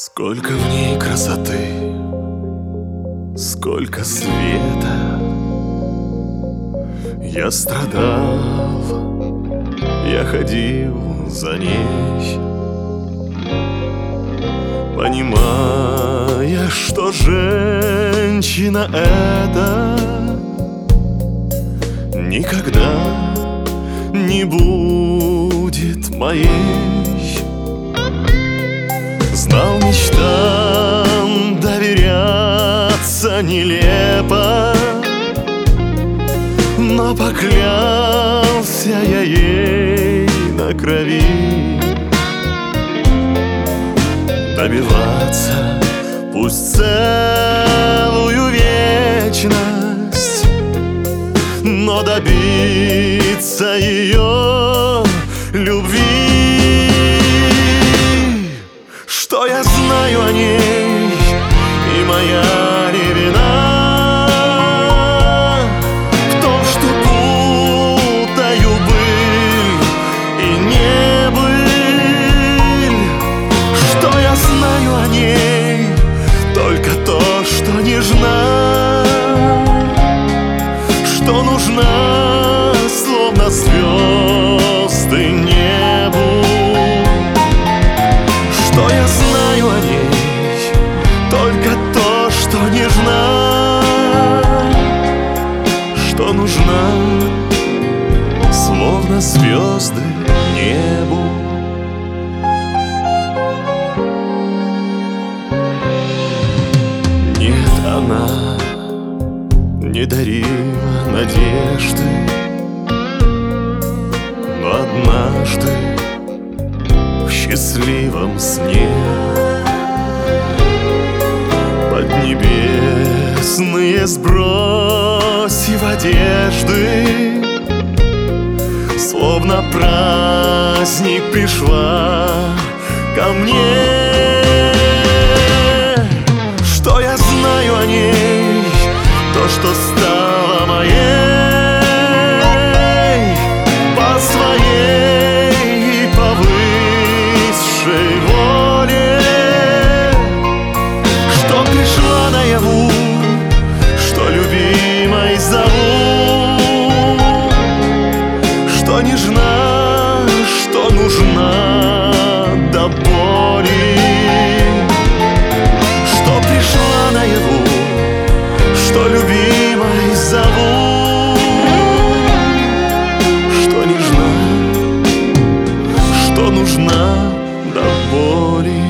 Сколько в ней красоты, сколько света. Я страдал, я ходил за ней Понимая, что женщина это Никогда не будет моей нелепо Но поклялся я ей на крови. Добиваться пусть целую вечность Но добиться ее любви. Что я знаю о ней И моя о ней Только то, что нежна Что нужна, словно звезды небу. Что я знаю о ней Только то, что нежна Что нужна Словно звезды не дарила надежды Но однажды счастливом сне. Поднебесные сбросив одежды Словно праздник пришла ко мне что стало нужна до боли.